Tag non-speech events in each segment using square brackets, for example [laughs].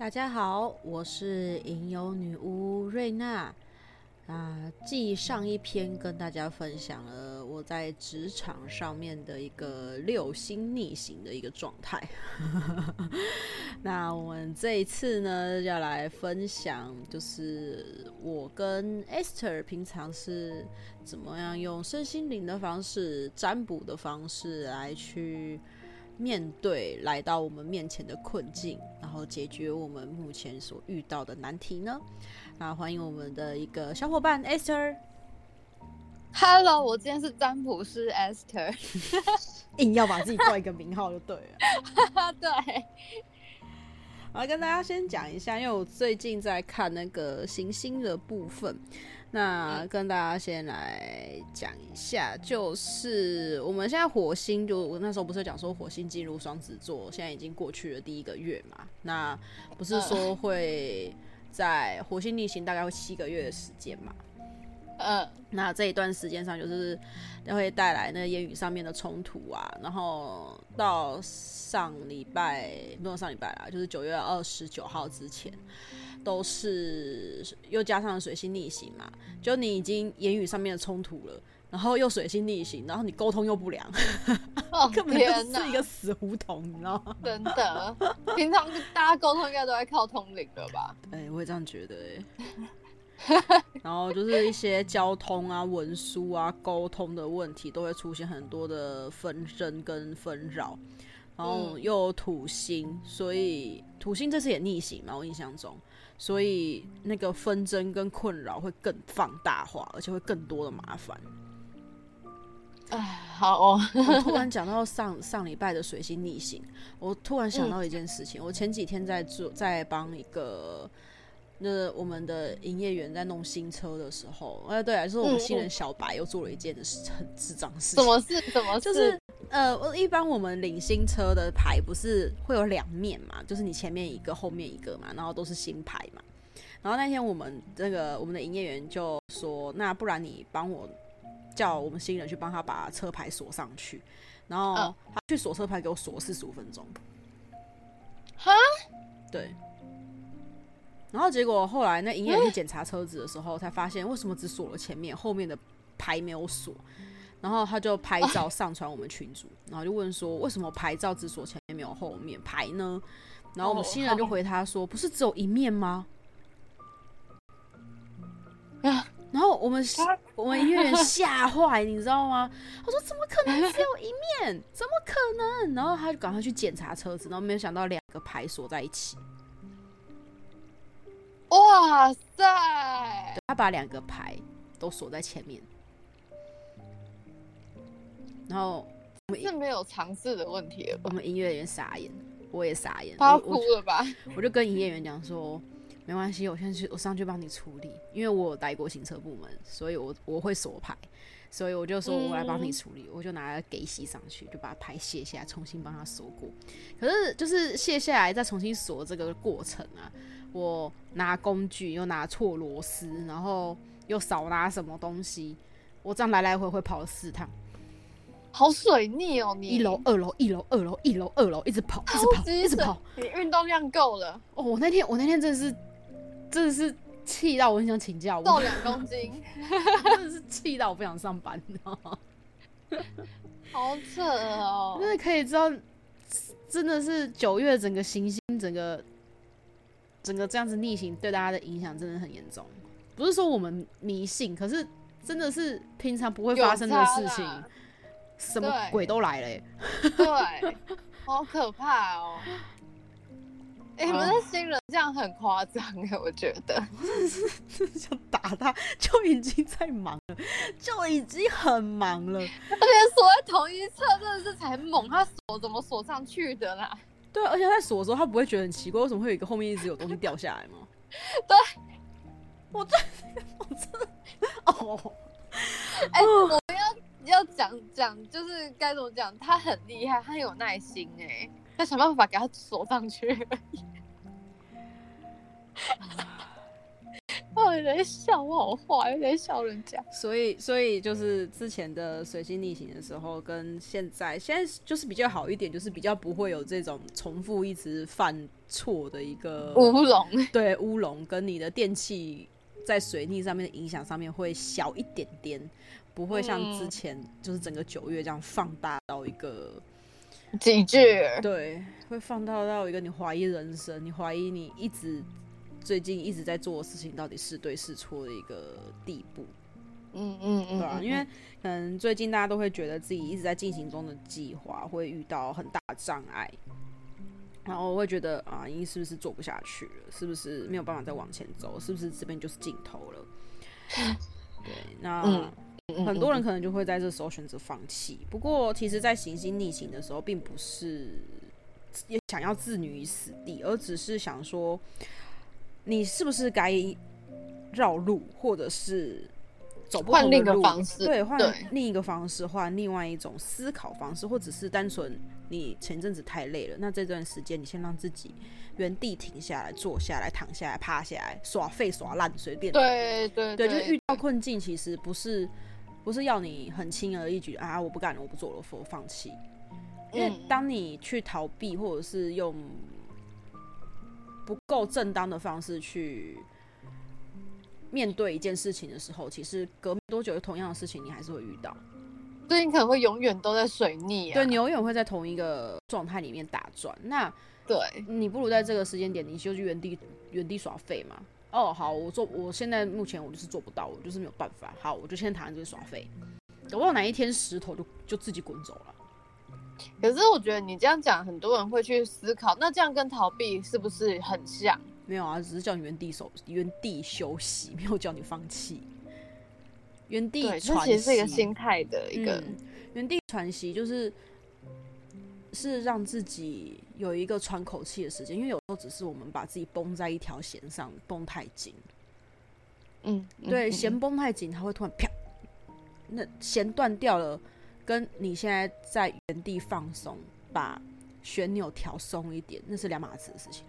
大家好，我是吟游女巫瑞娜。啊，继上一篇跟大家分享了我在职场上面的一个六星逆行的一个状态。[laughs] 那我们这一次呢，要来分享，就是我跟 Esther 平常是怎么样用身心灵的方式、占卜的方式来去。面对来到我们面前的困境，然后解决我们目前所遇到的难题呢？那欢迎我们的一个小伙伴 Esther。Hello，我今天是占卜师 Esther，[laughs] 硬要把自己挂一个名号就对了。[laughs] 对。我要跟大家先讲一下，因为我最近在看那个行星的部分。那跟大家先来讲一下，就是我们现在火星，就我那时候不是讲说火星进入双子座，现在已经过去了第一个月嘛。那不是说会在火星逆行大概会七个月的时间嘛？呃，那这一段时间上就是会带来那个言语上面的冲突啊，然后到上礼拜，没有上礼拜啦，就是九月二十九号之前。都是又加上水星逆行嘛，就你已经言语上面的冲突了，然后又水星逆行，然后你沟通又不良，哦、[laughs] 根本就是一个死胡同，你知道吗？真的，平常大家沟通应该都在靠通灵了吧？哎、欸，我也这样觉得。[laughs] 然后就是一些交通啊、文书啊、沟通的问题，都会出现很多的纷争跟纷扰。然后又有土星，嗯、所以土星这次也逆行嘛，我印象中。所以那个纷争跟困扰会更放大化，而且会更多的麻烦。哎，好哦。我突然讲到上上礼拜的水星逆行，我突然想到一件事情。嗯、我前几天在做，在帮一个那我们的营业员在弄新车的时候，哎，对啊，就是我们新人小白又做了一件很智障的事情。什么事？什么事？就是。呃，一般我们领新车的牌不是会有两面嘛，就是你前面一个，后面一个嘛，然后都是新牌嘛。然后那天我们这个我们的营业员就说：“那不然你帮我叫我们新人去帮他把车牌锁上去。”然后他去锁车牌，给我锁四十五分钟。哈？对。然后结果后来那营业员去检查车子的时候，才发现为什么只锁了前面，后面的牌没有锁。然后他就拍照上传我们群组，然后就问说，为什么牌照只锁前面没有后面牌呢？然后我们新人就回他说，不是只有一面吗？然后我们我们营业员吓坏，你知道吗？他说怎么可能只有一面？怎么可能？然后他就赶快去检查车子，然后没有想到两个牌锁在一起。哇塞！他把两个牌都锁在前面。然后我们是没有尝试的问题了吧？我们营业员傻眼，我也傻眼，他哭了吧？我，[laughs] 我就跟营业员讲说，没关系，我先去，我上去帮你处理，因为我有待过行车部门，所以我我会锁牌，所以我就说我来帮你处理，嗯、我就拿了给洗上去，就把牌卸下来，重新帮他锁过。可是就是卸下来再重新锁这个过程啊，我拿工具又拿错螺丝，然后又少拿什么东西，我这样来来回回跑了四趟。好水逆哦！你一楼、二楼、一楼、二楼、一楼、二楼，一直跑，一直跑，一直跑。你运动量够了哦！我那天，我那天真的是，真的是气到我很想请假，瘦两公斤，[laughs] 真的是气到我不想上班，你知道吗？[laughs] 好扯哦！真的可以知道，真的是九月整个行星，整个整个这样子逆行，对大家的影响真的很严重。不是说我们迷信，可是真的是平常不会发生的事情。什么鬼都来了、欸，[laughs] 对，好可怕哦！哎、欸，你们的新人这样很夸张哎，我觉得，[laughs] 真的是，真的想打他，就已经在忙了，就已经很忙了，[laughs] 而且锁在同一侧，真的是才猛，他锁怎么锁上去的啦？对，而且在锁的时候，他不会觉得很奇怪，为什么会有一个后面一直有东西掉下来吗？[laughs] 对，我真，我真的，哦，哎、欸，我要。要讲讲，就是该怎么讲？他很厉害，他很有耐心哎，要想办法给他锁上去。到底在笑我好坏，有点笑人家。所以，所以就是之前的水星逆行的时候，跟现在，现在就是比较好一点，就是比较不会有这种重复一直犯错的一个乌龙。对，乌龙跟你的电器在水逆上面的影响上面会小一点点，不会像之前就是整个九月这样放大到一个。几句，对，会放大到一个你怀疑人生，你怀疑你一直最近一直在做的事情到底是对是错的一个地步。嗯嗯嗯，对啊，因为可能最近大家都会觉得自己一直在进行中的计划会遇到很大的障碍，然后我会觉得啊，你是不是做不下去了？是不是没有办法再往前走？是不是这边就是尽头了？对，那。嗯很多人可能就会在这时候选择放弃。不过，其实，在行星逆行的时候，并不是也想要置你于死地，而只是想说，你是不是该绕路，或者是走不同的路，对，换另一个方式，换另外一种思考方式，或者是单纯你前阵子太累了，那这段时间你先让自己原地停下来，坐下来，躺下来，趴下来，耍废耍烂，随便。对对对，就是遇到困境，其实不是。不是要你很轻而易举啊！我不干了，我不做了，我放弃。因为当你去逃避，或者是用不够正当的方式去面对一件事情的时候，其实隔多久同样的事情你还是会遇到。所以你可能会永远都在水逆啊！对，你永远会在同一个状态里面打转。那对，你不如在这个时间点，你就去原地原地耍废嘛。哦，好，我做，我现在目前我就是做不到，我就是没有办法。好，我就先躺在这里耍废，等到哪一天石头就就自己滚走了。可是我觉得你这样讲，很多人会去思考，那这样跟逃避是不是很像？没有啊，只是叫你原地守，原地休息，[laughs] 没有叫你放弃。原地喘息，这其实是一个心态的一个、嗯、原地喘息，就是。是让自己有一个喘口气的时间，因为有时候只是我们把自己绷在一条弦上，绷太紧。嗯，对，弦绷太紧，它会突然啪，那弦断掉了，跟你现在在原地放松，把旋钮调松一点，那是两码子的事情。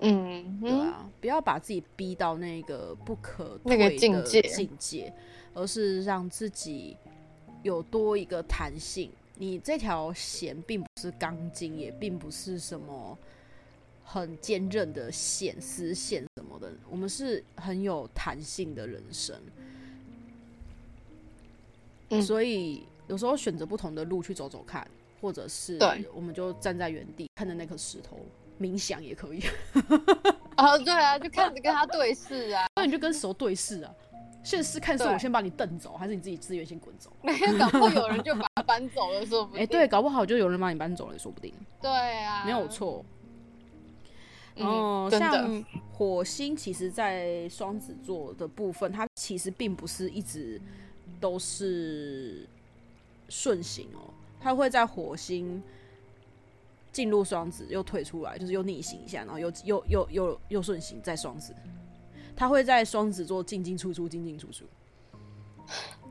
嗯，对啊，不要把自己逼到那个不可那个境界境界，而是让自己有多一个弹性。你这条弦并不是钢筋，也并不是什么很坚韧的线、丝线什么的。我们是很有弹性的人生，嗯，所以有时候选择不同的路去走走看，或者是我们就站在原地看着那颗石头冥想也可以。[laughs] 哦，对啊，就看着跟他对视啊，那你就跟石头对视啊。现实看是我先把你蹬走，还是你自己自愿先滚走？[laughs] 没有，搞不好有人就把他搬走了，说不定。[laughs] 哎、欸，对，搞不好就有人把你搬走了，也说不定。对啊，没有错。然后像火星，其实，在双子座的部分，它其实并不是一直都是顺行哦，它会在火星进入双子又退出来，就是又逆行一下，然后又又又又又顺行再双子。他会在双子座进进出出，进进出出，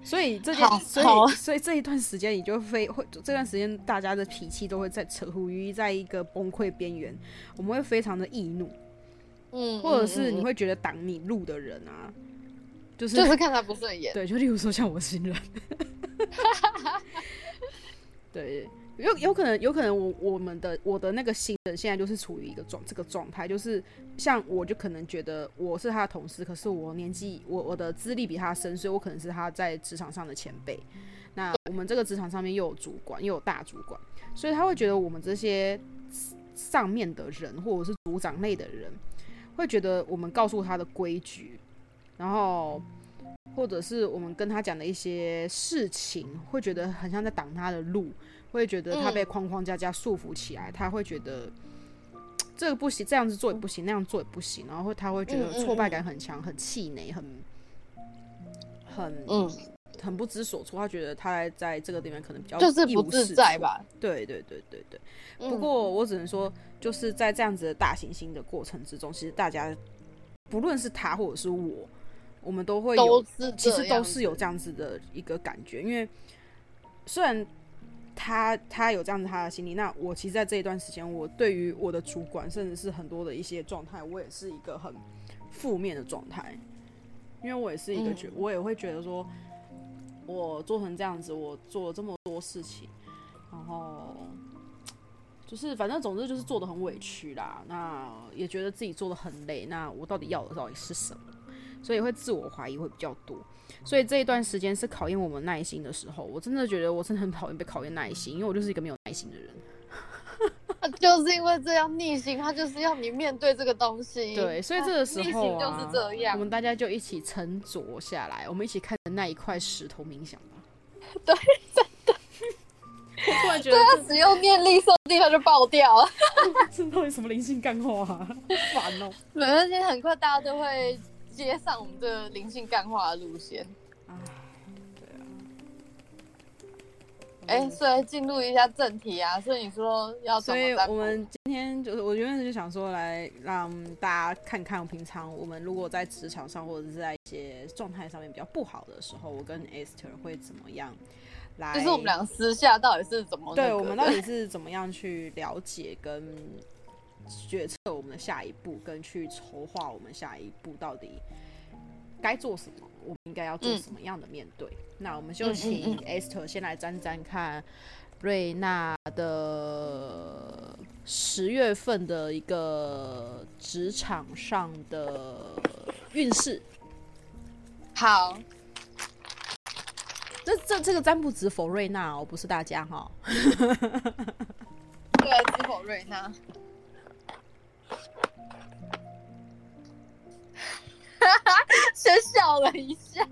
所以这件，所以所以这一段时间，你就非会这段时间，大家的脾气都会在处于在一个崩溃边缘，我们会非常的易怒，嗯，或者是你会觉得挡你路的人啊，就是就是看他不顺眼，对，就例如说像我新人，[laughs] 对。有有可能，有可能我我们的我的那个新人现在就是处于一个状这个状态，就是像我就可能觉得我是他的同事，可是我年纪我我的资历比他深，所以我可能是他在职场上的前辈。那我们这个职场上面又有主管，又有大主管，所以他会觉得我们这些上面的人或者是组长类的人，会觉得我们告诉他的规矩，然后或者是我们跟他讲的一些事情，会觉得很像在挡他的路。会觉得他被框框架架束缚起来，嗯、他会觉得这个不行，这样子做也不行，那样做也不行，然后他会觉得挫败感很强，很气馁，很很嗯，很不知所措。他觉得他在这个地方可能比较就是不自在吧？对对对对对。不过我只能说，就是在这样子的大行星的过程之中，其实大家不论是他或者是我，我们都会有，其实都是有这样子的一个感觉，因为虽然。他他有这样子他的心理，那我其实，在这一段时间，我对于我的主管，甚至是很多的一些状态，我也是一个很负面的状态。因为我也是一个觉，嗯、我也会觉得说，我做成这样子，我做了这么多事情，然后就是反正总之就是做的很委屈啦，那也觉得自己做的很累，那我到底要的到底是什么？所以会自我怀疑会比较多，所以这一段时间是考验我们耐心的时候，我真的觉得我真的很讨厌被考验耐心，因为我就是一个没有耐心的人。[laughs] 就是因为这样逆行，他就是要你面对这个东西。对，所以这个时候、啊、逆行就是这样。我们大家就一起沉着下来，我们一起看着那一块石头冥想吧。[laughs] 对，真的。我突然觉得，他只用念力，说不定他就爆掉了。[laughs] 这到底什么灵性干话啊？好烦哦。没关系，很快大家都会接上我们这个灵性干化的路线。哎、欸，所以进入一下正题啊，所以你说要？所以我们今天就是，我原本就想说来让大家看看，平常我们如果在职场上或者是在一些状态上面比较不好的时候，我跟 Esther 会怎么样来？就是我们两个私下到底是怎么？对，我们到底是怎么样去了解跟决策我们的下一步，跟去筹划我们下一步到底该做什么？我们应该要做什么样的面对？嗯、那我们就请 Esther 先来沾沾看瑞娜的十月份的一个职场上的运势。好，这这这个占卜只否瑞娜哦，不是大家哈。[laughs] 对，只否瑞娜。[laughs] 先笑了一下。[laughs]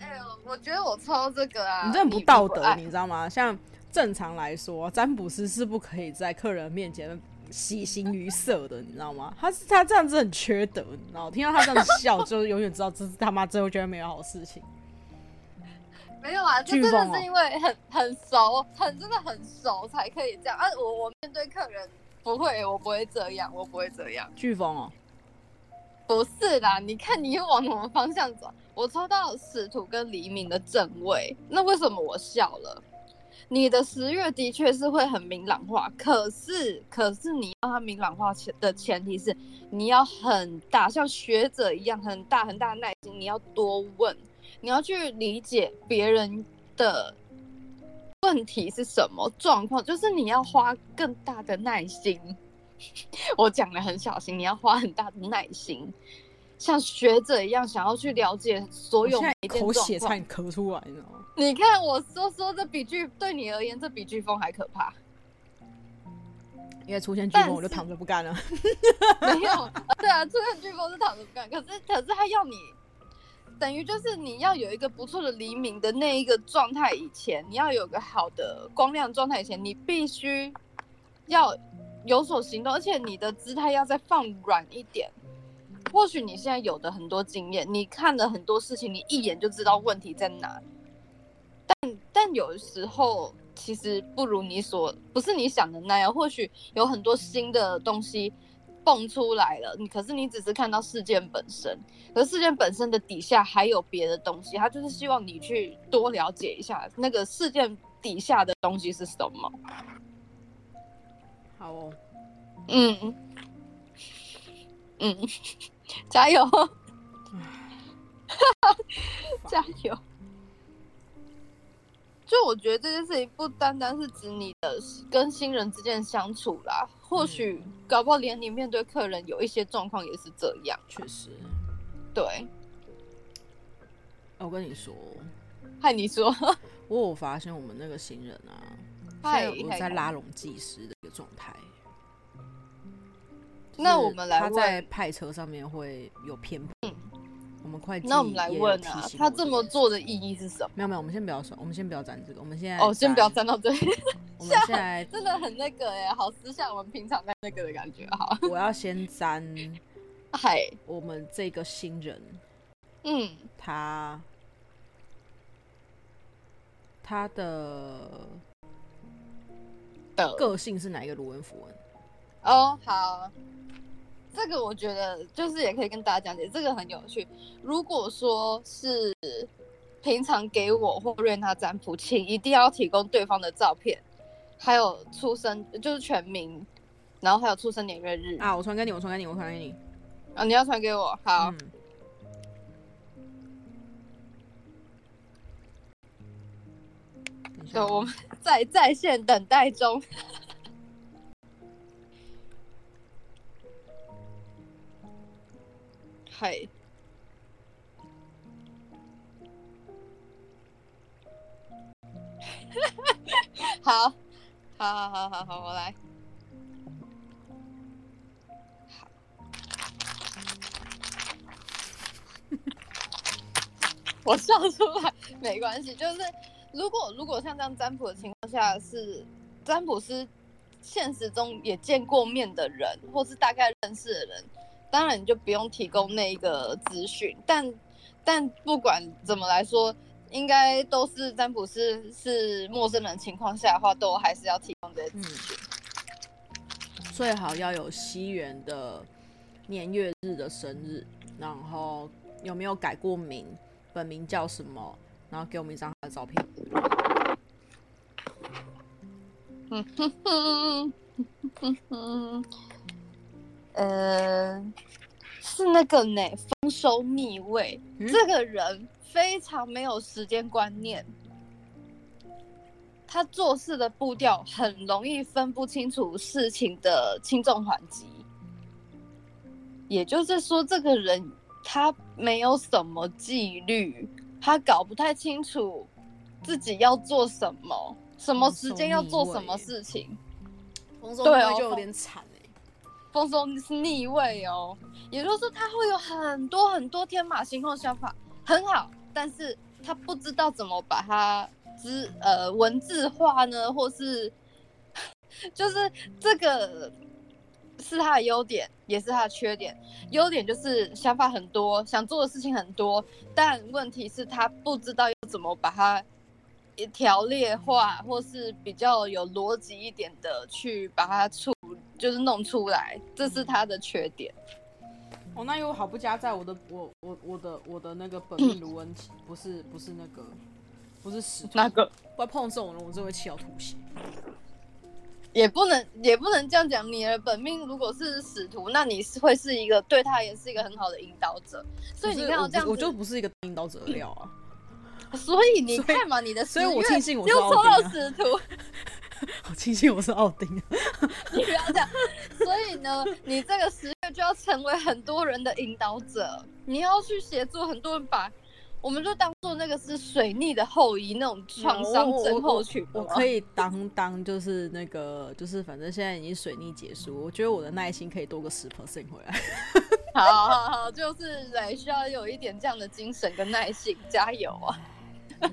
哎呦，我觉得我抽这个啊，你这很不道德，你知道吗？像正常来说，占卜师是不可以在客人面前喜形于色的，你知道吗？他是他这样子很缺德，你知道？听到他这样子笑，就永远知道这是他妈最后绝对没有好事情。没有啊，这真的是因为很 [laughs] 很熟，很真的很熟才可以这样啊。我我面对客人。不会，我不会这样，我不会这样。飓风哦，不是啦，你看你又往什么方向走？我抽到使徒跟黎明的正位，那为什么我笑了？你的十月的确是会很明朗化，可是，可是你要它明朗化前的前提是你要很大，像学者一样很大很大的耐心，你要多问，你要去理解别人的。问题是什么状况？就是你要花更大的耐心。[laughs] 我讲的很小心，你要花很大的耐心，像学者一样，想要去了解所有每一。口血差点咳出来了。[laughs] 你看我说说，这比飓对你而言，这比飓风还可怕。因为出现飓风，我就躺着不干了。[laughs] 没有，对啊，出现飓风是躺着不干，可是可是他要你。等于就是你要有一个不错的黎明的那一个状态，以前你要有个好的光亮状态，以前你必须要有所行动，而且你的姿态要再放软一点。或许你现在有的很多经验，你看了很多事情，你一眼就知道问题在哪。但但有时候其实不如你所不是你想的那样，或许有很多新的东西。蹦出来了，你可是你只是看到事件本身，可是事件本身的底下还有别的东西，他就是希望你去多了解一下那个事件底下的东西是什么。好哦，嗯嗯，[laughs] 加油，[laughs] 加油。就我觉得这件事情不单单是指你的跟新人之间相处啦，或许搞不好连你面对客人有一些状况也是这样。确实，对。我跟你说，嗨，你说，[laughs] 我有发现我们那个新人啊，嗨，我在拉拢技师的一个状态。那我们来问，他在派车上面会有偏颇。嗯我们快，那我们来问啊，他这么做的意义是什么？没有没有，我们先不要说，我们先不要讲这个，我们现在哦，先不要站到这里。[laughs] [laughs] 我们现在真的很那个哎，好私下我们平常在那个的感觉哈。[laughs] 我要先沾，嗨，我们这个新人，嗯，他他的的个性是哪一个卢文符文？哦，好。这个我觉得就是也可以跟大家讲解，这个很有趣。如果说是平常给我或瑞娜占卜，请一定要提供对方的照片，还有出生就是全名，然后还有出生年月日啊。我传给你，我传给你，我传给你。啊，你要传给我，好。嗯对，我们在在线等待中。嘿，[laughs] 好，好，好，好，好，好，我来。[laughs] 我笑出来没关系，就是。如果如果像这样占卜的情况下是占卜师现实中也见过面的人，或是大概认识的人，当然你就不用提供那一个资讯。但但不管怎么来说，应该都是占卜师是陌生人情况下的话，都还是要提供这些资讯。最好要有西元的年月日的生日，然后有没有改过名，本名叫什么？然后给我们一张他的照片。嗯哼哼哼哼，呃，是那个呢，丰收逆位。嗯、这个人非常没有时间观念，他做事的步调很容易分不清楚事情的轻重缓急。也就是说，这个人他没有什么纪律。他搞不太清楚自己要做什么，什么时间要做什么事情。丰收逆位就有点惨哎，丰收是逆位哦，也就是说他会有很多很多天马行空的想法，很好，但是他不知道怎么把它字呃文字化呢，或是就是这个。是他的优点，也是他的缺点。优点就是想法很多，想做的事情很多，但问题是，他不知道要怎么把它条列化，或是比较有逻辑一点的去把它出，就是弄出来，这是他的缺点。哦，那又好不加在我的我我我的我的那个本命卢恩奇，不是不是那个，不是使徒那个，不要碰这种人，我真会气到吐血。也不能也不能这样讲，你的本命如果是使徒，那你是会是一个对他也是一个很好的引导者。所以你看到这样子，我就不是一个引导者的料啊。[laughs] 所以你看嘛，你的所以我庆幸我又抽到使徒，[laughs] [laughs] 好庆幸我是奥丁。你不要这样。所以呢，你这个十月就要成为很多人的引导者，你要去协助很多人把。我们就当做那个是水逆的后遗，那种创伤症候群。我可以当当就是那个就是反正现在已经水逆结束，我觉得我的耐心可以多个十 percent 回来。好好好，就是对，需要有一点这样的精神跟耐心，加油啊！[laughs]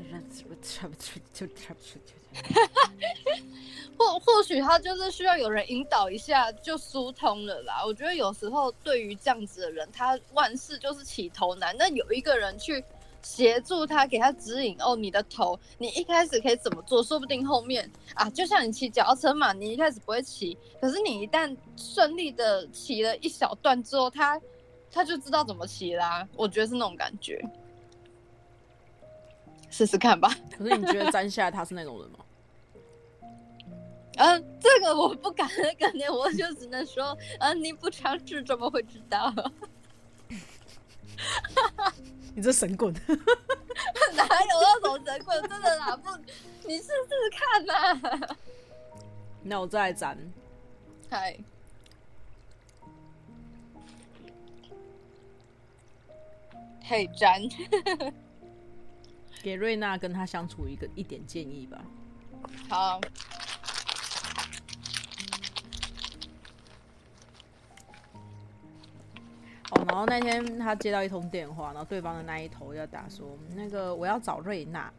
哈 [laughs] 或或许他就是需要有人引导一下就疏通了啦。我觉得有时候对于这样子的人，他万事就是起头难，那有一个人去。协助他，给他指引哦。你的头，你一开始可以怎么做？说不定后面啊，就像你骑脚踏车嘛，你一开始不会骑，可是你一旦顺利的骑了一小段之后，他他就知道怎么骑啦。我觉得是那种感觉，试试看吧。[laughs] 可是你觉得占下来他是那种人吗？嗯，这个我不敢肯定，我就只能说，嗯，你不尝试怎么会知道？[laughs] 你这神棍，[laughs] 哪有那种神棍？真的啦，不，你试试看呐。那我再来粘。嗨，嘿，粘。给瑞娜跟他相处一个一点建议吧。好。哦，然后那天他接到一通电话，然后对方的那一头要打说，那个我要找瑞娜，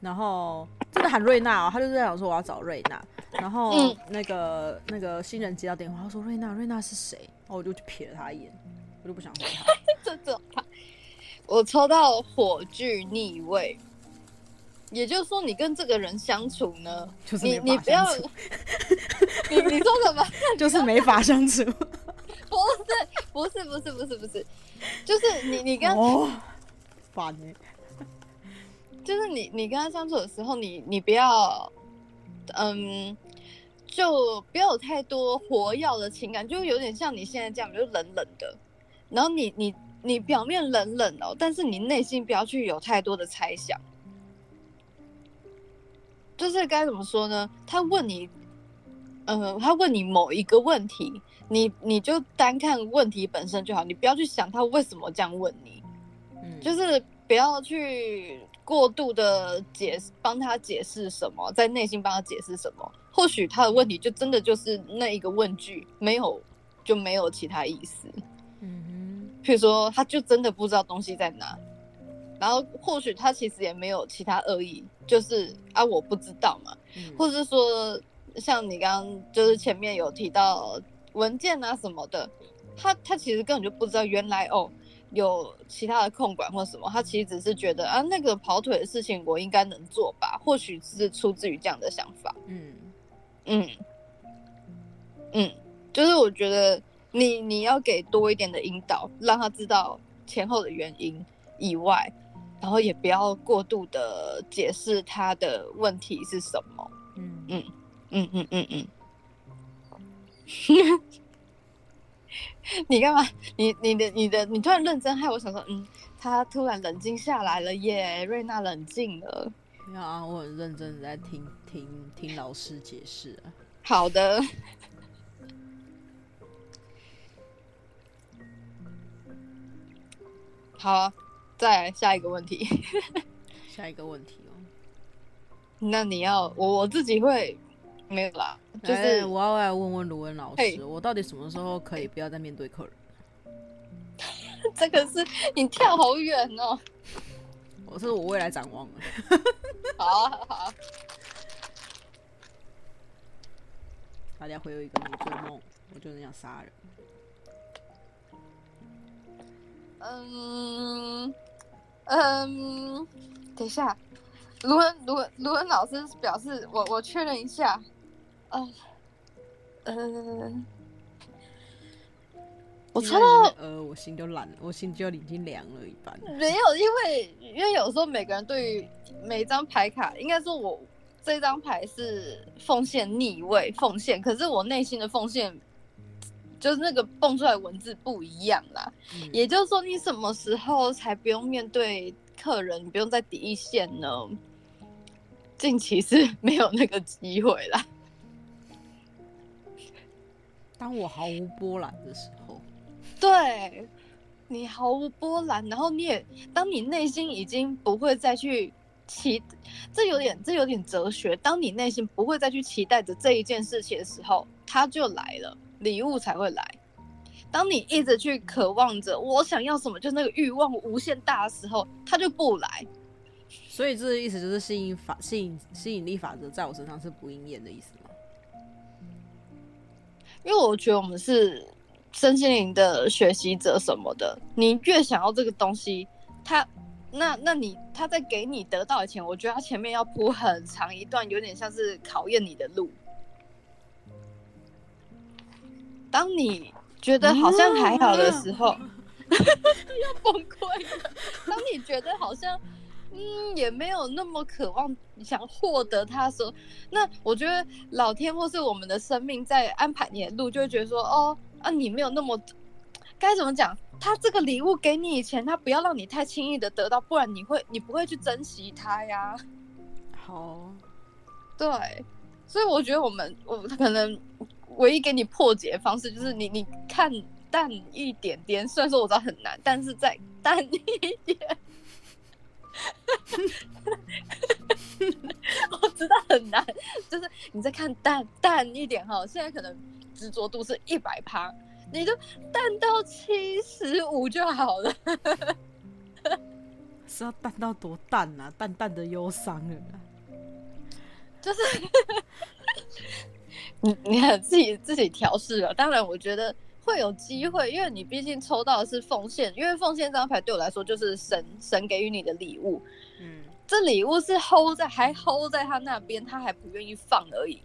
然后真的喊瑞娜哦，他就在想说我要找瑞娜，然后那个、嗯、那个新人接到电话，他说瑞娜，瑞娜是谁？然后我就去瞥了他一眼，我就不想回他。[laughs] 这这他，我抽到火炬逆位，也就是说你跟这个人相处呢，就是你你不要，[laughs] 你你说什么？[laughs] 就是没法相处。[laughs] 不是，不是，不是，不是，不是，就是你，你跟哦，烦你，就是你，你跟他相处的时候，你，你不要，嗯，就不要有太多活跃的情感，就有点像你现在这样，就冷冷的，然后你你你表面冷冷哦，但是你内心不要去有太多的猜想。就是该怎么说呢？他问你，呃，他问你某一个问题，你你就单看问题本身就好，你不要去想他为什么这样问你，嗯，就是不要去过度的解，帮他解释什么，在内心帮他解释什么。或许他的问题就真的就是那一个问句，没有就没有其他意思。嗯哼，譬如说，他就真的不知道东西在哪。然后或许他其实也没有其他恶意，就是啊，我不知道嘛，嗯、或者是说像你刚刚就是前面有提到文件啊什么的，他他其实根本就不知道原来哦有其他的控管或什么，他其实只是觉得啊那个跑腿的事情我应该能做吧，或许是出自于这样的想法，嗯。嗯。嗯，就是我觉得你你要给多一点的引导，让他知道前后的原因以外。然后也不要过度的解释他的问题是什么。嗯嗯嗯嗯嗯嗯。[laughs] 你干嘛？你你的你的你突然认真，害我想说，嗯，他突然冷静下来了耶，瑞娜冷静了。没有啊，我很认真的在听听听老师解释啊。好的。[laughs] 好啊。再来下一个问题，[laughs] 下一个问题哦。那你要我我自己会没有啦，就是我要来问问卢文老师，我到底什么时候可以不要再面对客人？[laughs] 这个是你跳好远哦。我是我未来展望了。[laughs] 好啊好啊。大家会有一个你做梦，我就是想杀人。嗯。嗯，等一下，卢文卢文卢文老师表示，我我确认一下，呃，呃，我猜到，呃，我心就冷了，我心就已经凉了一半。没有，因为因为有时候每个人对于每一张牌卡，应该说我这张牌是奉献逆位奉献，可是我内心的奉献。就是那个蹦出来文字不一样啦，嗯、也就是说，你什么时候才不用面对客人，你不用在第一线呢？近期是没有那个机会啦。当我毫无波澜的时候，对，你毫无波澜，然后你也，当你内心已经不会再去期，这有点，这有点哲学。当你内心不会再去期待着这一件事情的时候，它就来了。礼物才会来。当你一直去渴望着我想要什么，就那个欲望无限大的时候，它就不来。所以这个意思就是吸引法、吸引吸引力法则在我身上是不应验的意思吗？因为我觉得我们是身心灵的学习者什么的，你越想要这个东西，他那那你他在给你得到的前，我觉得他前面要铺很长一段，有点像是考验你的路。当你觉得好像还好的时候，啊、要崩溃了。[laughs] 当你觉得好像嗯也没有那么渴望想获得它的时候，那我觉得老天或是我们的生命在安排你的路，就会觉得说哦啊你没有那么该怎么讲？他这个礼物给你以前，他不要让你太轻易的得到，不然你会你不会去珍惜它呀。好，对，所以我觉得我们我可能。唯一给你破解的方式就是你你看淡一点点，虽然说我知道很难，但是再淡一点。[laughs] 我知道很难，就是你再看淡淡一点哈。现在可能执着度是一百趴，你就淡到七十五就好了。是要淡到多淡啊？淡淡的忧伤啊，就是。[laughs] 你你看自己自己调试了，当然我觉得会有机会，因为你毕竟抽到的是奉献，因为奉献这张牌对我来说就是神神给予你的礼物，嗯，这礼物是 hold 在还 hold 在他那边，他还不愿意放而已，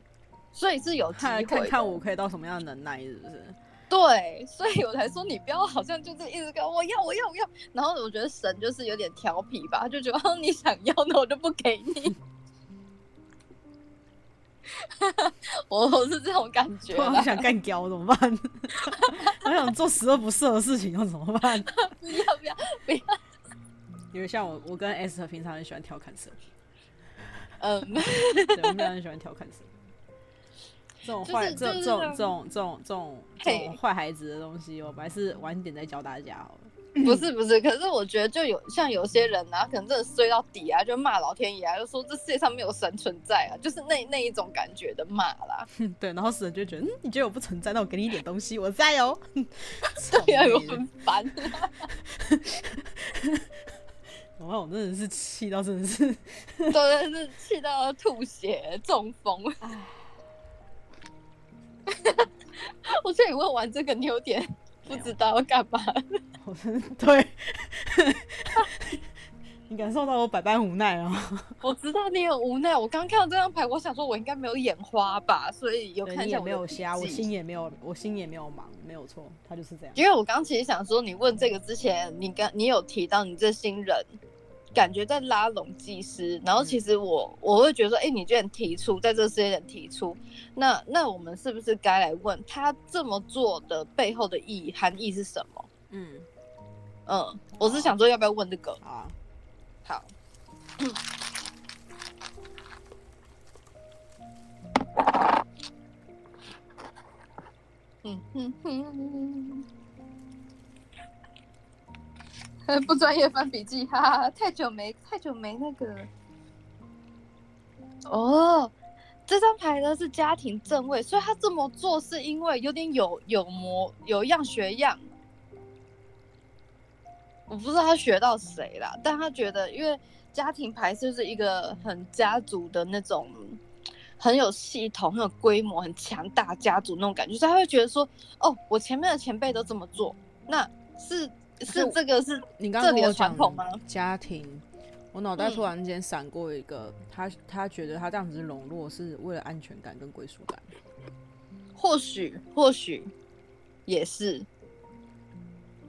所以是有机会看看我可以到什么样的能耐，是不是？对，所以我才说你不要好像就是一直跟我要我要我要，然后我觉得神就是有点调皮吧，就觉得哦你想要那我就不给你。[laughs] 我 [laughs] 我是这种感觉，我想干掉怎么办？[laughs] 我想做十恶不赦的事情，要怎么办？不要不要不要！因为像我，我跟 S 平常很喜欢调侃色。嗯，对，我们俩很喜欢调侃色。这种坏、就是，这这种这种这种这种这种坏孩子的东西，我还是晚点再教大家好了。[laughs] 不是不是，可是我觉得就有像有些人啊，可能真的衰到底啊，就骂老天爷啊，就说这世界上没有神存在啊，就是那那一种感觉的骂啦。[laughs] 对，然后死人就觉得，嗯，你觉得我不存在，那我给你一点东西，我在哦。[laughs] 对啊，我很烦。哇，我真的是气到，真的是，真的是气到吐血、中风。我劝你问完这个，你有点。不知道要干嘛，[laughs] 对，[laughs] 你感受到我百般无奈哦！[laughs] 我知道你很无奈。我刚看到这张牌，我想说我应该没有眼花吧，所以有看一下。没有瞎，我心也没有，我心也没有盲，没有错，他就是这样。因为我刚其实想说，你问这个之前，你刚你有提到你这新人。感觉在拉拢技师，然后其实我、嗯、我会觉得说，哎、欸，你居然提出在这个世界点提出，那那我们是不是该来问他这么做的背后的意义含义是什么？嗯嗯，我是想说要不要问这个啊？好，[clears throat] 嗯哼哼。不专业翻笔记，哈哈，太久没太久没那个。哦，这张牌呢是家庭正位，所以他这么做是因为有点有有模有样学样。我不知道他学到谁啦，但他觉得，因为家庭牌就是一个很家族的那种，很有系统、很有规模、很强大家族那种感觉，所以他会觉得说，哦，我前面的前辈都这么做，那是。是这个是你刚刚跟我讲吗？家庭，我脑袋突然间闪过一个，他他觉得他这样子笼络是为了安全感跟归属感。或许或许也是，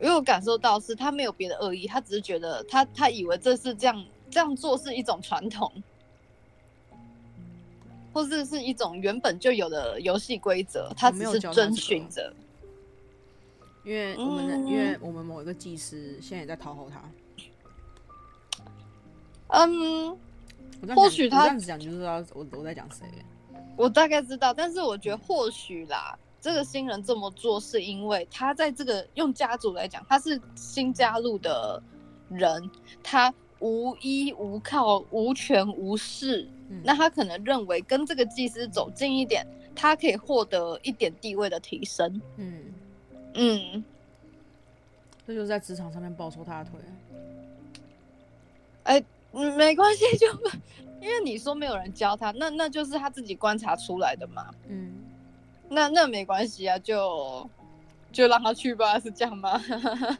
因为我感受到是他没有别的恶意，他只是觉得他他以为这是这样这样做是一种传统，或是是一种原本就有的游戏规则，他只是遵循着。因为我们的、嗯，因为我们某一个祭司现在也在讨好他。嗯，或许他这样子讲，就知道我我在讲谁。我大概知道，但是我觉得或许啦，这个新人这么做是因为他在这个用家族来讲，他是新加入的人，他无依无靠、无权无势、嗯，那他可能认为跟这个祭司走近一点，他可以获得一点地位的提升。嗯。嗯，这就是在职场上面抱错他的腿。哎，嗯，没关系，就因为你说没有人教他，那那就是他自己观察出来的嘛。嗯，那那没关系啊，就就让他去吧，是这样吗？[laughs]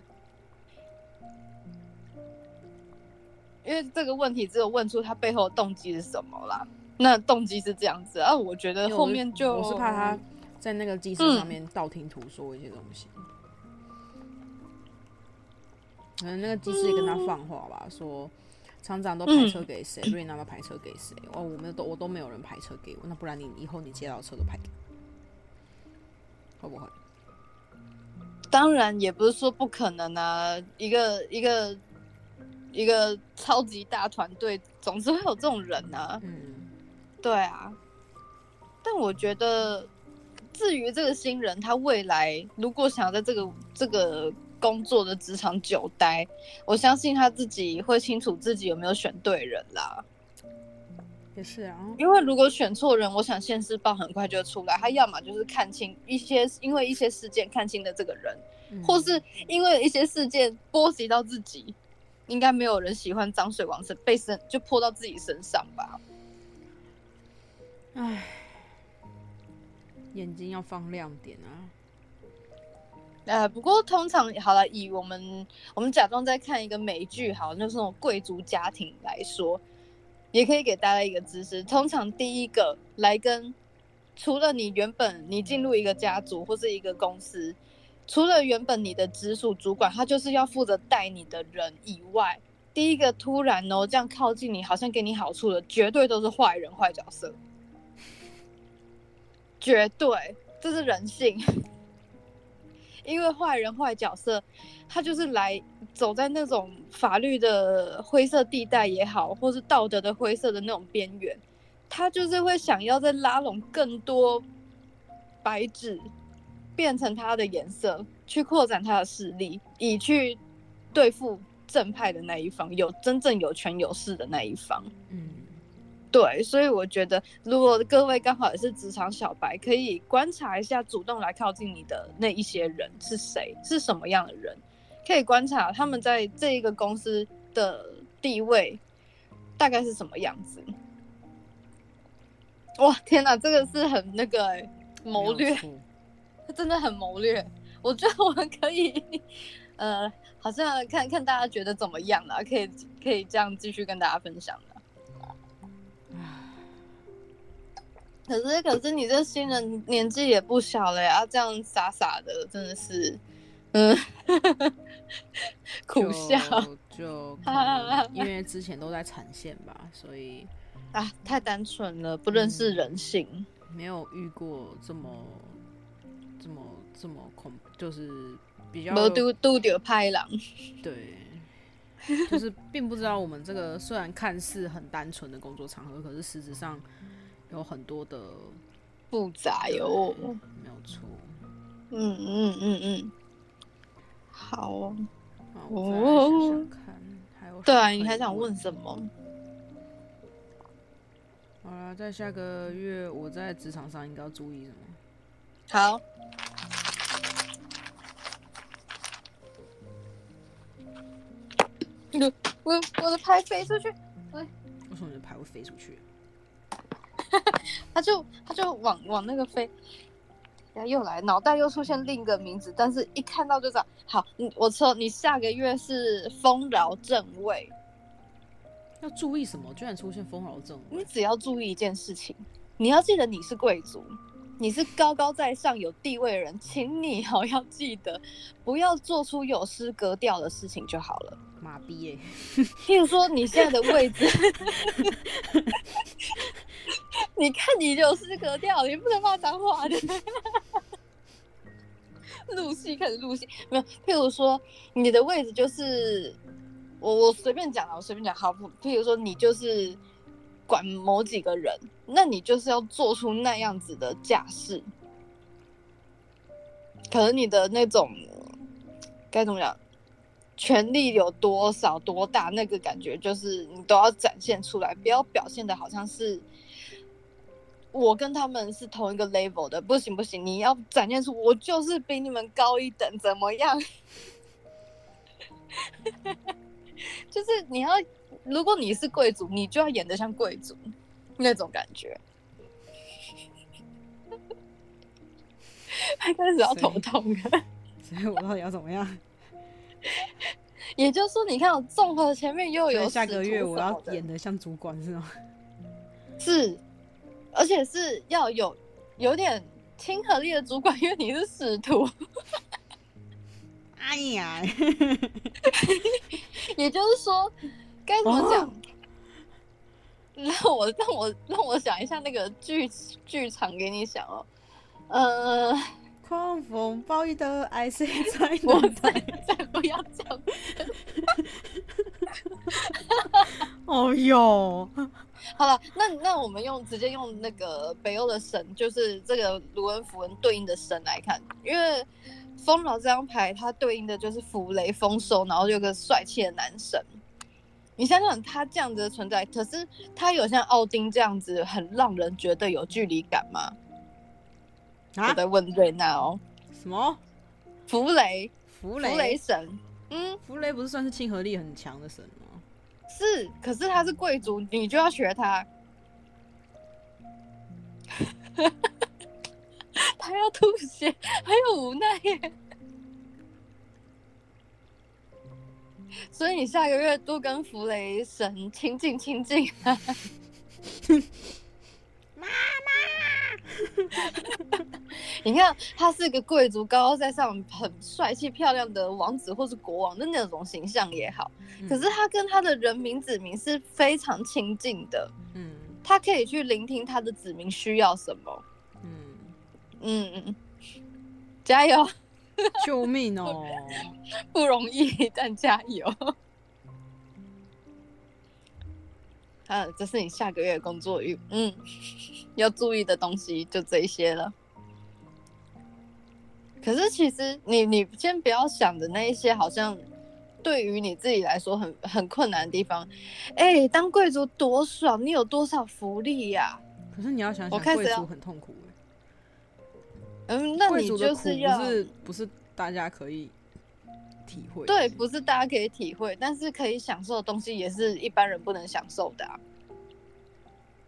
因为这个问题只有问出他背后的动机是什么啦。那动机是这样子啊，我觉得后面就我是怕他。在那个祭司上面道听途说一些东西，可能那个机师也跟他放话吧，说厂长都排车给谁，瑞娜都排车给谁？哦，我们都我都没有人排车给我，那不然你以后你接到车都排给我，会不会？当然也不是说不可能啊，一个一个一个超级大团队，总是会有这种人啊。嗯，对啊，但我觉得。至于这个新人，他未来如果想要在这个这个工作的职场久待，我相信他自己会清楚自己有没有选对人啦。也是啊，因为如果选错人，我想现世报很快就会出来。他要么就是看清一些，因为一些事件看清的这个人，嗯，或是因为一些事件波及到自己，应该没有人喜欢脏水往身被身就泼到自己身上吧。唉。眼睛要放亮点啊！呃，不过通常好了，以我们我们假装在看一个美剧，好，就是那种贵族家庭来说，也可以给大家一个知识。通常第一个来跟，除了你原本你进入一个家族或是一个公司，除了原本你的直属主管，他就是要负责带你的人以外，第一个突然哦这样靠近你，好像给你好处的，绝对都是坏人坏角色。绝对，这是人性。[laughs] 因为坏人坏角色，他就是来走在那种法律的灰色地带也好，或是道德的灰色的那种边缘，他就是会想要再拉拢更多白纸，变成他的颜色，去扩展他的势力，以去对付正派的那一方，有真正有权有势的那一方。嗯。对，所以我觉得，如果各位刚好也是职场小白，可以观察一下主动来靠近你的那一些人是谁，是什么样的人，可以观察他们在这一个公司的地位大概是什么样子。哇，天哪，这个是很那个谋略，真的很谋略。我觉得我们可以，呃，好像看看大家觉得怎么样了，可以可以这样继续跟大家分享的。可是，可是你这新人年纪也不小了呀，这样傻傻的，真的是，嗯，[laughs] 苦笑。就因为之前都在产线吧，所以 [laughs] 啊，太单纯了，不认识人性，嗯，没有遇过这么这么这么恐，就是比较没都都丢拍狼。对，就是并不知道我们这个虽然看似很单纯的工作场合，可是实质上。有很多的复杂哟，没有错。嗯嗯嗯嗯，好哦。我想想看，还有对啊，你还想问什么？好了，在下个月我在职场上应该要注意什么？好。我我的牌飞出去。哎，为什么你的牌会飞出去？[laughs] 他就他就往往那个飞，然后又来，脑袋又出现另一个名字，但是一看到就知道。好，你我说你下个月是丰饶正位，要注意什么？居然出现丰饶正位，你只要注意一件事情，你要记得你是贵族，你是高高在上有地位的人，请你好要记得，不要做出有失格调的事情就好了。妈逼耶！譬如说你现在的位置。[laughs] 你看你有失格调，你不能骂脏话的。入戏开始入戏，没有。譬如说，你的位置就是我，我随便讲啊，我随便讲。好，譬如说，你就是管某几个人，那你就是要做出那样子的架势。可能你的那种该怎么讲，权力有多少多大，那个感觉就是你都要展现出来，不要表现的好像是。我跟他们是同一个 level 的，不行不行，你要展现出我就是比你们高一等，怎么样？[laughs] 就是你要，如果你是贵族，你就要演得像贵族那种感觉。[laughs] 他开始要头痛了，所以我到底要怎么样？也就是说，你看，我综合前面又有下个月我要演得像主管是吗？是。而且是要有有点亲和力的主管，因为你是使徒。哎呀，[laughs] 也就是说，该怎么讲？让我让我让我想一下那个剧剧场给你想哦。呃，狂风暴雨的爱谁在 [laughs] 我在再不要讲。[laughs] 哦哟。好了，那那我们用直接用那个北欧的神，就是这个卢恩符文对应的神来看，因为丰饶这张牌它对应的就是弗雷丰收，然后有个帅气的男神。你想想他这样子的存在，可是他有像奥丁这样子很让人觉得有距离感吗？啊、我在问瑞娜哦。什么？弗雷？弗雷？弗雷神？嗯，弗雷不是算是亲和力很强的神吗？是，可是他是贵族，你就要学他。[laughs] 他要吐血，还有无奈耶。所以你下个月多跟弗雷神亲近亲近。[laughs] 妈妈，[laughs] 你看他是个贵族，高高在上，很帅气漂亮的王子或是国王的那种形象也好。可是他跟他的人民子民是非常亲近的，嗯，他可以去聆听他的子民需要什么，嗯嗯嗯，加油，[laughs] 救命哦！[laughs] 不容易，但加油。[laughs] 啊，这是你下个月工作运，嗯，要注意的东西就这些了。可是其实你你先不要想的那一些，好像对于你自己来说很很困难的地方。哎、欸，当贵族多爽，你有多少福利呀、啊？可是你要想想，贵族很痛苦、欸、嗯，那你就是要不是不是大家可以体会？对，不是大家可以体会，但是可以享受的东西也是一般人不能享受的、啊。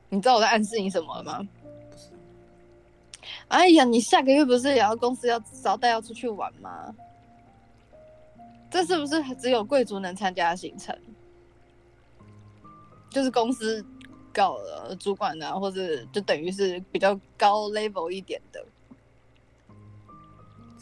你知道我在暗示你什么了吗？哎呀，你下个月不是也要公司要招待要出去玩吗？这是不是只有贵族能参加的行程？就是公司搞了主管啊，或者就等于是比较高 level 一点的，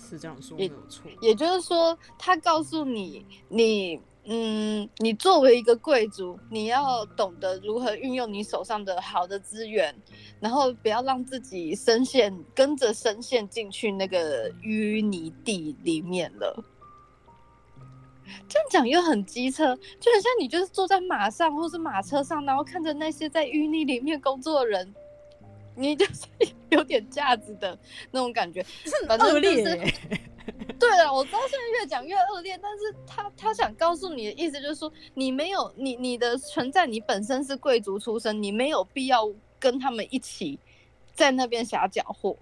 是这样说没有错。也就是说，他告诉你，你。嗯，你作为一个贵族，你要懂得如何运用你手上的好的资源，然后不要让自己深陷，跟着深陷进去那个淤泥地里面了。这样讲又很机车，就很像你就是坐在马上或是马车上，然后看着那些在淤泥里面工作的人，你就 [laughs] 是有点架子的那种感觉，是很恶劣。[laughs] 对了，我知道现在越讲越恶劣，但是他他想告诉你的意思就是说，你没有你你的存在，你本身是贵族出身，你没有必要跟他们一起在那边瞎搅和，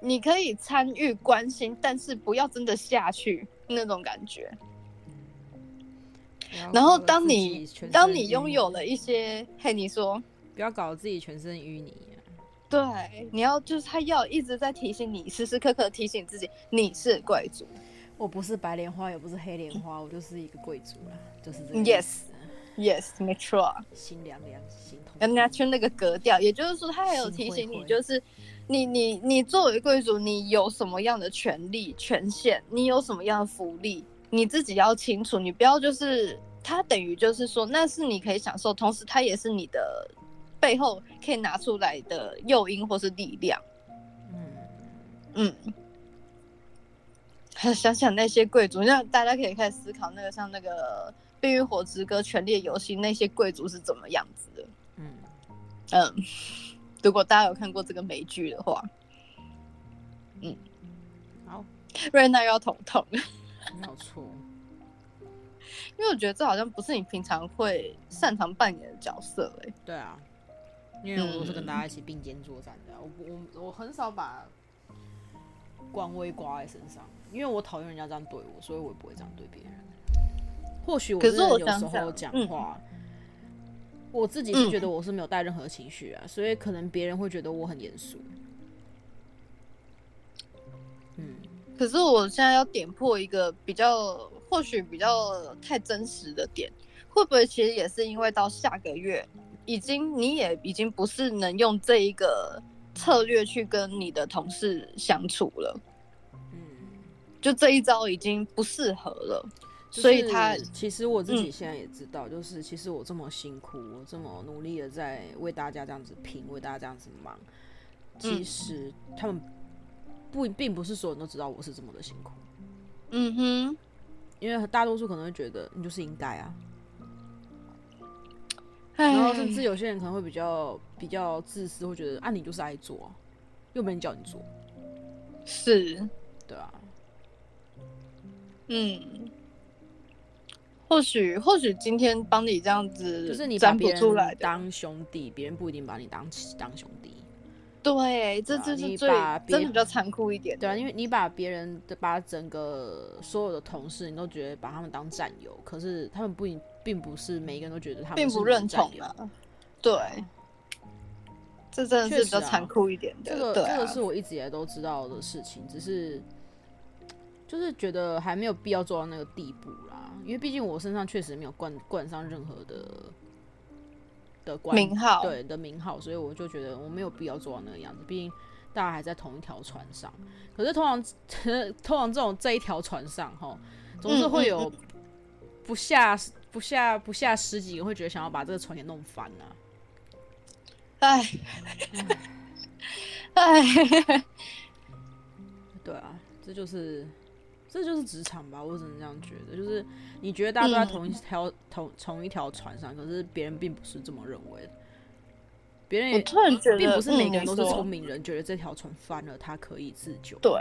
你可以参与关心，但是不要真的下去那种感觉。然后当你当你拥有了一些，嘿，你说不要搞得自己全身淤泥。对，你要就是他要一直在提醒你，时时刻刻提醒自己，你是贵族。我不是白莲花，也不是黑莲花，我就是一个贵族啦，就是这个。Yes，Yes，没错。心凉凉，心痛。人家去那个格调，也就是说，他还有提醒你，就是你你你作为贵族，你有什么样的权利、权限，你有什么样的福利，你自己要清楚。你不要就是他等于就是说，那是你可以享受，同时他也是你的。背后可以拿出来的诱因或是力量，嗯。嗯，[laughs] 想想那些贵族，让大家可以开始思考那个像那个《冰与火之歌》《权力游戏》那些贵族是怎么样子的，嗯。嗯，如果大家有看过这个美剧的话，嗯，好，瑞娜要头痛，没有错，因为我觉得这好像不是你平常会擅长扮演的角色，欸，哎，对啊。因为我都是跟大家一起并肩作战的，我我我很少把官威挂在身上，因为我讨厌人家这样对我，所以我也不会这样对别人。或许我是有时候讲话，我自己是觉得我是没有带任何情绪啊，所以可能别人会觉得我很严肃。嗯，可是我现在要点破一个比较，或许比较太真实的点，会不会其实也是因为到下个月？已经，你也已经不是能用这一个策略去跟你的同事相处了。嗯，就这一招已经不适合了。所以他其实我自己现在也知道，就是其实我这么辛苦，我这么努力的在为大家这样子拼，为大家这样子忙，其实他们不并不是所有人都知道我是这么的辛苦。嗯哼，因为大多数可能会觉得你就是应该啊。然后甚至有些人可能会比较比较自私，会觉得啊，你就是爱做，又没人叫你做，是，对啊，嗯，或许或许今天帮你这样子，就是你把别人当兄弟，别人不一定把你当当兄弟。对，这就是最真的比较残酷一点。对啊，因为你把别人的把整个所有的同事，你都觉得把他们当战友，可是他们不并不是每一个人都觉得他们并不认同啊。对，这真的是比较残酷一点的。这个这个是我一直以来都知道的事情，只是就是觉得还没有必要做到那个地步啦。因为毕竟我身上确实没有冠冠上任何的。的冠名号，对的名号，所以我就觉得我没有必要做到那个样子。毕竟大家还在同一条船上，可是通常 [laughs] 通常这种这一条船上，哈，总是会有不下不下不下十几个会觉得想要把这个船给弄翻啊。哎，哎，[laughs] 对啊，这就是这就是职场吧，我只能这样觉得。就是你觉得大家都在同一条、嗯、同同一条船上，可是别人并不是这么认为的。别人也突然觉得，并不是每个人都是聪明人，嗯、觉得这条船翻了，他可以自救。对，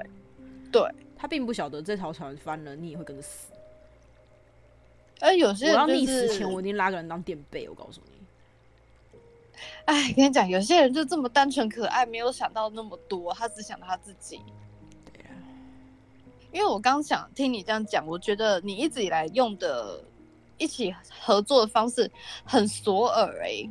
对，他并不晓得这条船翻了，你也会跟着死。而有些人、就是、我要溺死前，我一定拉个人当垫背。我告诉你。哎，跟你讲，有些人就这么单纯可爱，没有想到那么多，他只想到他自己。对啊，因为我刚想听你这样讲，我觉得你一直以来用的一起合作的方式很索尔哎，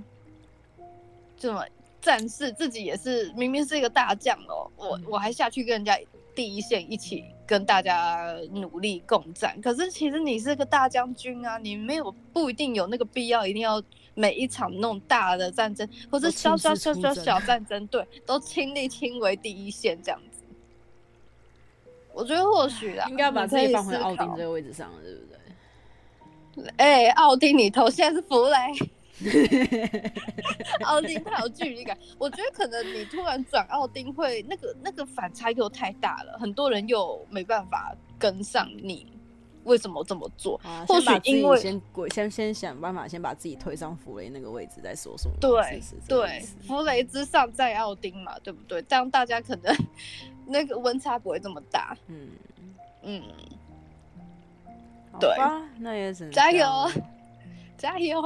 这么战士自己也是明明是一个大将哦，我我还下去跟人家第一线一起跟大家努力共战，可是其实你是个大将军啊，你没有不一定有那个必要一定要。每一场那种大的战争，或是小小小小小战争，对，都亲力亲为第一线这样子。我觉得或许啊，应该把自己放回奥丁这个位置上了，对不对？哎、欸，奥丁，你头现在是弗雷。[laughs] 奥丁太有距离感，我觉得可能你突然转奥丁会那个那个反差又太大了，很多人又没办法跟上你。为什么这么做？啊、或许因为先先先想办法，先把自己推上弗雷那个位置再说什么。对对，弗雷之上在奥丁嘛，对不对？这样大家可能那个温差不会这么大。嗯嗯，对，那也是加油加油。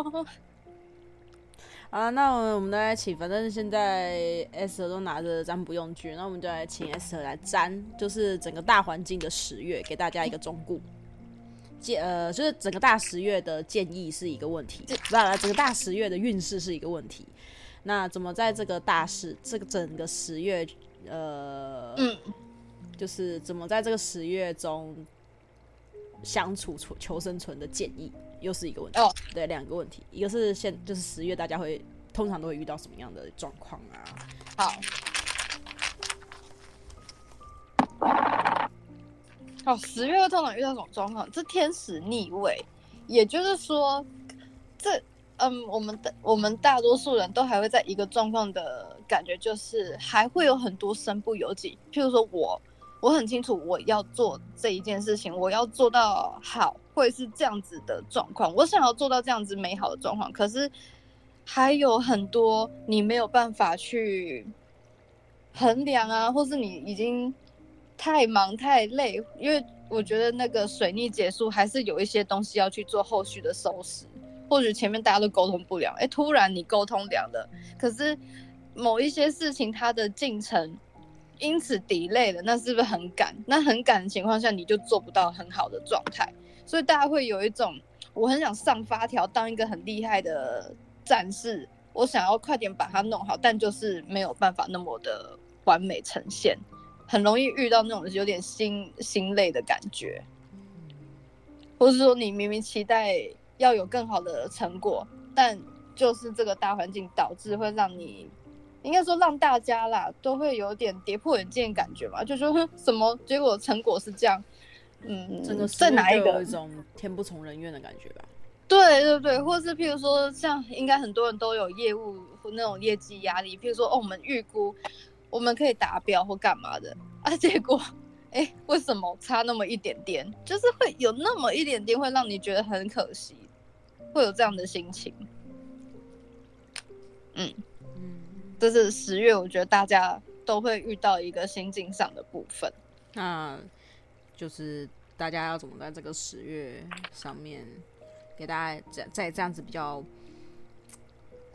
啊，那我们大家一起，反正现在 S 都拿着占卜用具，那我们就来请 S 来占，就是整个大环境的十月，给大家一个忠告。建呃，就是整个大十月的建议是一个问题，不，整个大十月的运势是一个问题。那怎么在这个大十这个整个十月，呃，嗯，就是怎么在这个十月中相处求求生存的建议，又是一个问题。哦，对，两个问题，一个是现就是十月大家会通常都会遇到什么样的状况啊？好。哦，十月通常遇到什么状况，这天使逆位，也就是说，这嗯，我们的我们大多数人都还会在一个状况的感觉，就是还会有很多身不由己。譬如说我，我我很清楚我要做这一件事情，我要做到好，会是这样子的状况。我想要做到这样子美好的状况，可是还有很多你没有办法去衡量啊，或是你已经。太忙太累，因为我觉得那个水逆结束，还是有一些东西要去做后续的收拾。或许前面大家都沟通不了，哎，突然你沟通了了，可是某一些事情它的进程因此 delay 了，那是不是很赶？那很赶的情况下，你就做不到很好的状态。所以大家会有一种，我很想上发条，当一个很厉害的战士，我想要快点把它弄好，但就是没有办法那么的完美呈现。很容易遇到那种有点心心累的感觉，或是说你明明期待要有更好的成果，但就是这个大环境导致会让你，应该说让大家啦都会有点跌破眼镜的感觉嘛，就说什么结果成果是这样，嗯，真的是哪一个有一种天不从人愿的感觉吧？[laughs] 对对对，或是譬如说像应该很多人都有业务或那种业绩压力，譬如说哦我们预估。我们可以达标或干嘛的 [laughs] 啊？结果，哎，为什么差那么一点点？就是会有那么一点点，会让你觉得很可惜，会有这样的心情。嗯嗯，这是十月，我觉得大家都会遇到一个心境上的部分。那就是大家要怎么在这个十月上面给大家在在这样子比较。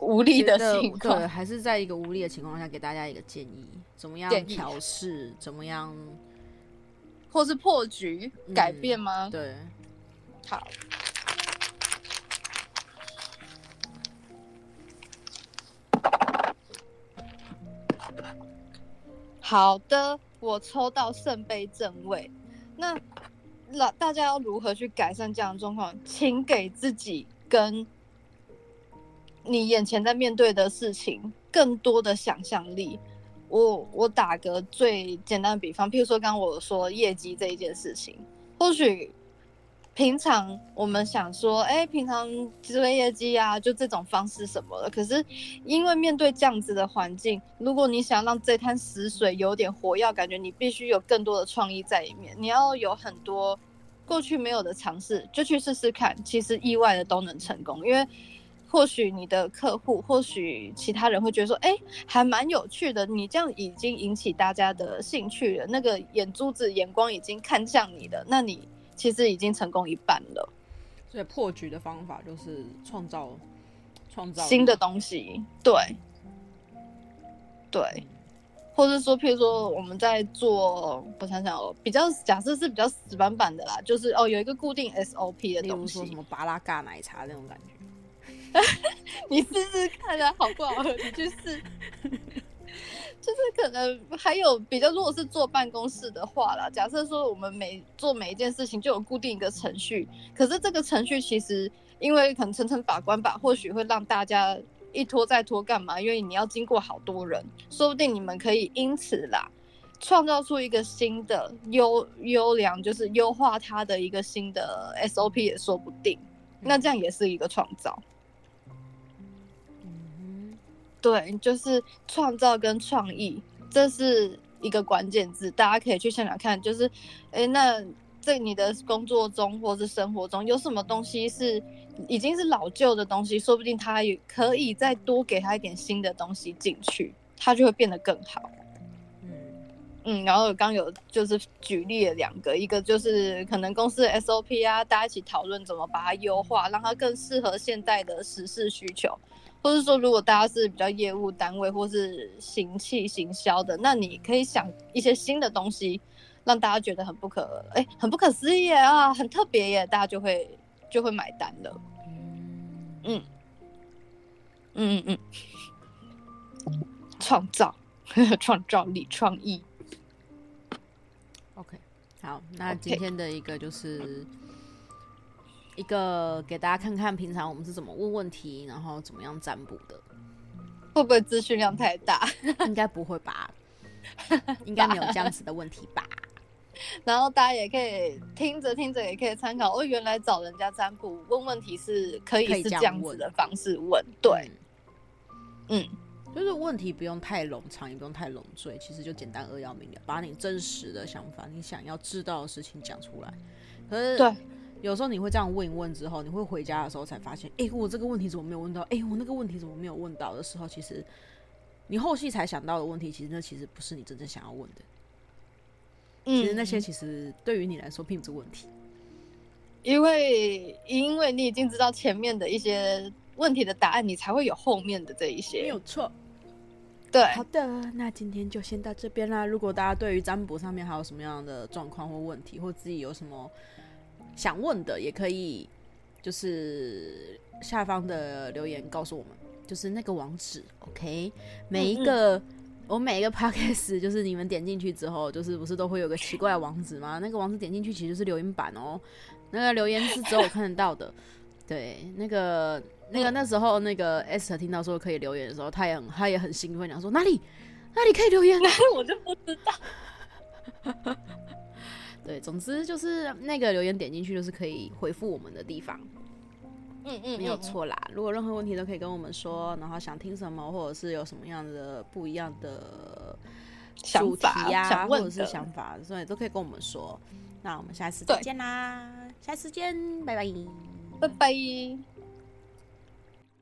无力的情况，对，还是在一个无力的情况下，给大家一个建议：怎么样调试？怎么样，或是破局、嗯、改变吗？对，好，好的，我抽到圣杯正位，那那大家要如何去改善这样的状况？请给自己跟。你眼前在面对的事情，更多的想象力。我我打个最简单的比方，譬如说刚刚我说业绩这一件事情，或许平常我们想说，哎、平常积累业绩啊，就这种方式什么的。可是因为面对这样子的环境，如果你想让这滩死水有点活跃，感觉你必须有更多的创意在里面。你要有很多过去没有的尝试，就去试试看。其实意外的都能成功，因为或许你的客户，或许其他人会觉得说，哎、还蛮有趣的。你这样已经引起大家的兴趣了，那个眼珠子眼光已经看向你了，那你。其实已经成功一半了，所以破局的方法就是创造创造。新的东西，对。对，或者说，譬如说我们在做，我想想哦，比较假设是比较死板板的啦，就是哦有一个固定 SOP 的东西，说什么巴拉嘎奶茶那种感觉，[laughs] 你试试看啊，好不好？喝？你去试。就是可能还有比较，如果是坐办公室的话啦，假设说我们每做每一件事情就有固定一个程序，可是这个程序其实因为可能层层把关吧，或许会让大家一拖再拖干嘛？因为你要经过好多人，说不定你们可以因此啦，创造出一个新的优优良，就是优化它的一个新的 SOP 也说不定。那这样也是一个创造。对，就是创造跟创意，这是一个关键字，大家可以去想想看。就是，哎，那在你的工作中或是生活中，有什么东西是已经是老旧的东西，说不定它也可以再多给他一点新的东西进去，它就会变得更好。嗯嗯，然后刚有就是举例了两个，一个就是可能公司的 SOP 啊，大家一起讨论怎么把它优化，让它更适合现在的时事需求。或是说，如果大家是比较业务单位或是行气行销的，那你可以想一些新的东西，让大家觉得很不可哎、欸，很不可思议啊，很特别耶，大家就会就会买单了。嗯嗯嗯嗯，创造 [laughs] 创造力创意。OK，好，那今天的一个就是。一个给大家看看平常我们是怎么问问题，然后怎么样占卜的，会不会资讯量太大？[laughs] 应该不会吧？[laughs] 应该没有这样子的问题吧？[laughs] 然后大家也可以听着听着，也可以参考。哦，原来找人家占卜问问题是可以是这样子的方式问。对，嗯，就是问题不用太冗长，也不用太冗赘，其实就简单扼要明了，把你真实的想法，你想要知道的事情讲出来。可是对。有时候你会这样问一问之后，你会回家的时候才发现，哎、欸，我这个问题怎么没有问到？哎、欸，我那个问题怎么没有问到的时候，其实你后续才想到的问题，其实那其实不是你真正想要问的。其实那些其实对于你来说并不是问题，因为因为你已经知道前面的一些问题的答案，你才会有后面的这一些。没有错。对，好的，那今天就先到这边啦。如果大家对于占卜上面还有什么样的状况或问题，或自己有什么。想问的也可以，就是下方的留言告诉我们，就是那个网址，OK。每一个、嗯嗯、我每一个 Podcast，[laughs] 就是你们点进去之后，就是不是都会有个奇怪的网址吗？那个网址点进去其实是留言板哦，那个留言是只有我看得到的。[laughs] 对，那个那个那时候那个 Esther 听到说可以留言的时候，他也很他也很兴奋，讲说哪里哪里可以留言，[laughs] 我就不知道。对，总之就是那个留言点进去就是可以回复我们的地方。嗯嗯，没有错啦。如果任何问题都可以跟我们说，然后想听什么，或者是有什么样的不一样的主题呀，或者是想法，所以都可以跟我们说。那我们下次再见啦，下次见，拜拜，拜拜。